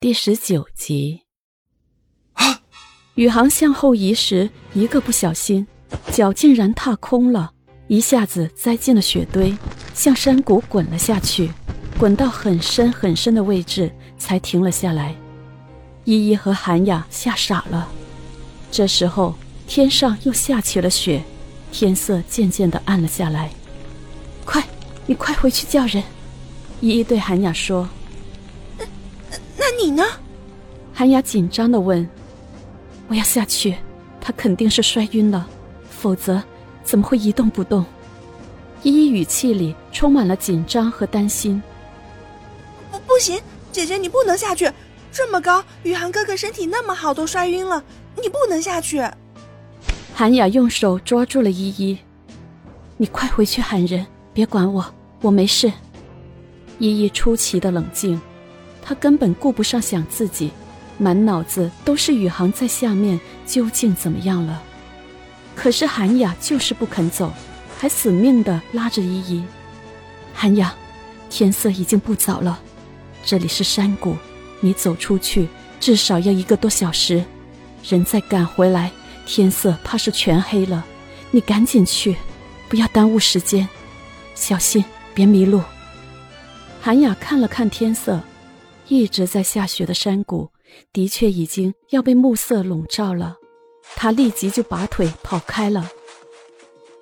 第十九集，宇航向后移时，一个不小心，脚竟然踏空了，一下子栽进了雪堆，向山谷滚了下去，滚到很深很深的位置才停了下来。依依和韩雅吓傻了。这时候天上又下起了雪，天色渐渐的暗了下来。快，你快回去叫人！依依对韩雅说。你呢？韩雅紧张的问：“我要下去，他肯定是摔晕了，否则怎么会一动不动？”依依语气里充满了紧张和担心。不，不行，姐姐你不能下去，这么高，宇航哥哥身体那么好，都摔晕了，你不能下去。韩雅用手抓住了依依：“你快回去喊人，别管我，我没事。”依依出奇的冷静。他根本顾不上想自己，满脑子都是宇航在下面究竟怎么样了。可是韩雅就是不肯走，还死命的拉着依依。韩雅，天色已经不早了，这里是山谷，你走出去至少要一个多小时，人再赶回来，天色怕是全黑了。你赶紧去，不要耽误时间，小心别迷路。韩雅看了看天色。一直在下雪的山谷，的确已经要被暮色笼罩了。他立即就拔腿跑开了。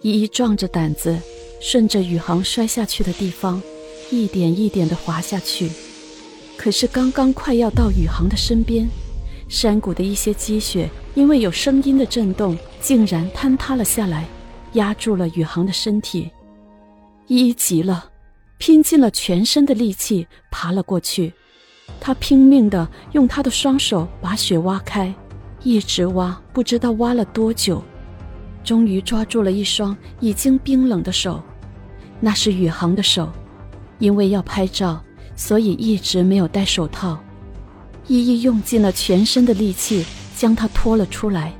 依依壮着胆子，顺着宇航摔下去的地方，一点一点地滑下去。可是刚刚快要到宇航的身边，山谷的一些积雪因为有声音的震动，竟然坍塌了下来，压住了宇航的身体。依依急了，拼尽了全身的力气爬了过去。他拼命地用他的双手把雪挖开，一直挖，不知道挖了多久，终于抓住了一双已经冰冷的手，那是宇航的手。因为要拍照，所以一直没有戴手套。依依用尽了全身的力气将他拖了出来，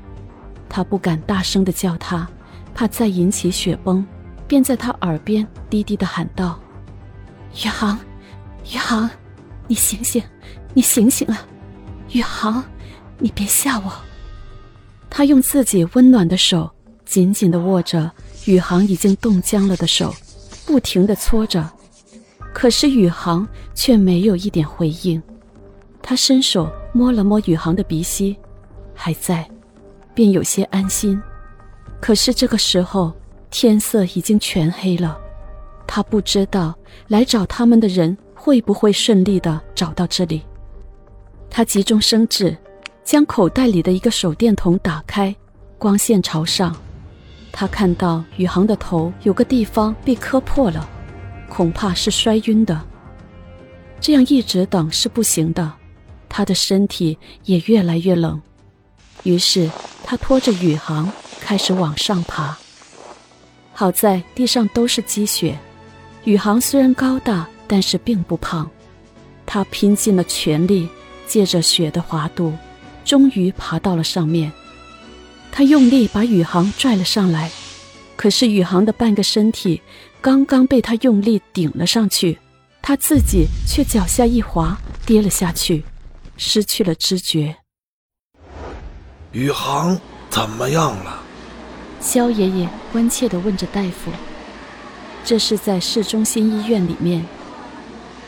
他不敢大声地叫他，怕再引起雪崩，便在他耳边低低地喊道：“宇航，宇航。”你醒醒，你醒醒啊，宇航，你别吓我。他用自己温暖的手紧紧的握着宇航已经冻僵了的手，不停的搓着，可是宇航却没有一点回应。他伸手摸了摸宇航的鼻息，还在，便有些安心。可是这个时候天色已经全黑了，他不知道来找他们的人。会不会顺利的找到这里？他急中生智，将口袋里的一个手电筒打开，光线朝上。他看到宇航的头有个地方被磕破了，恐怕是摔晕的。这样一直等是不行的，他的身体也越来越冷。于是他拖着宇航开始往上爬。好在地上都是积雪，宇航虽然高大。但是并不胖，他拼尽了全力，借着雪的滑度，终于爬到了上面。他用力把宇航拽了上来，可是宇航的半个身体刚刚被他用力顶了上去，他自己却脚下一滑，跌了下去，失去了知觉。宇航怎么样了？肖爷爷关切地问着大夫。这是在市中心医院里面。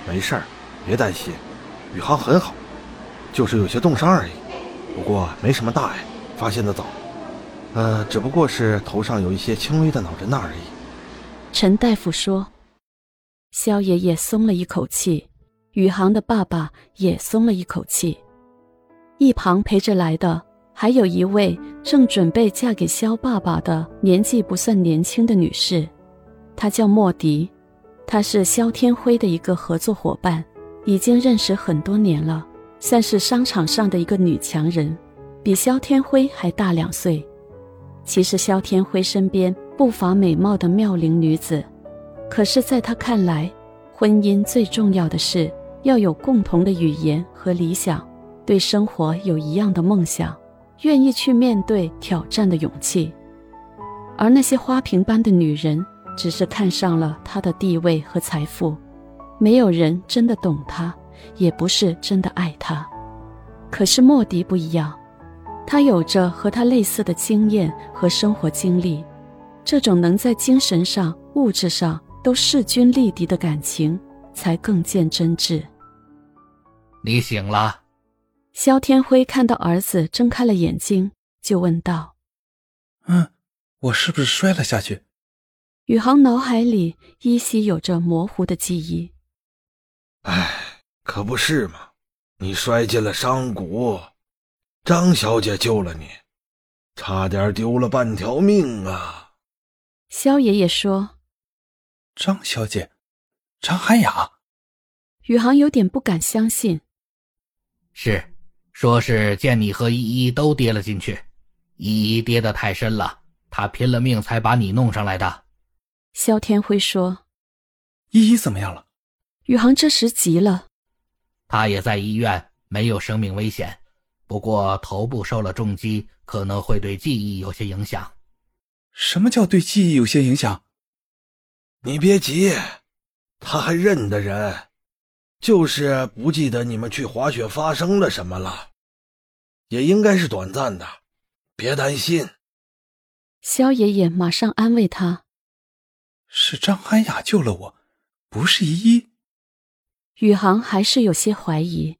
没事儿，别担心，宇航很好，就是有些冻伤而已。不过没什么大碍，发现的早。呃，只不过是头上有一些轻微的脑震荡而已。陈大夫说。肖爷爷松了一口气，宇航的爸爸也松了一口气。一旁陪着来的还有一位正准备嫁给肖爸爸的年纪不算年轻的女士，她叫莫迪。她是肖天辉的一个合作伙伴，已经认识很多年了，算是商场上的一个女强人，比肖天辉还大两岁。其实肖天辉身边不乏美貌的妙龄女子，可是，在他看来，婚姻最重要的是要有共同的语言和理想，对生活有一样的梦想，愿意去面对挑战的勇气。而那些花瓶般的女人。只是看上了他的地位和财富，没有人真的懂他，也不是真的爱他。可是莫迪不一样，他有着和他类似的经验和生活经历，这种能在精神上、物质上都势均力敌的感情，才更见真挚。你醒了。肖天辉看到儿子睁开了眼睛，就问道：“嗯，我是不是摔了下去？”宇航脑海里依稀有着模糊的记忆。哎，可不是嘛！你摔进了山谷，张小姐救了你，差点丢了半条命啊！萧爷爷说：“张小姐，张涵雅。”宇航有点不敢相信。是，说是见你和依依都跌了进去，依依跌得太深了，他拼了命才把你弄上来的。萧天辉说：“依依怎么样了？”宇航这时急了：“他也在医院，没有生命危险，不过头部受了重击，可能会对记忆有些影响。”“什么叫对记忆有些影响？”“你别急，他还认得人，就是不记得你们去滑雪发生了什么了，也应该是短暂的，别担心。”萧爷爷马上安慰他。是张涵雅救了我，不是依依。宇航还是有些怀疑。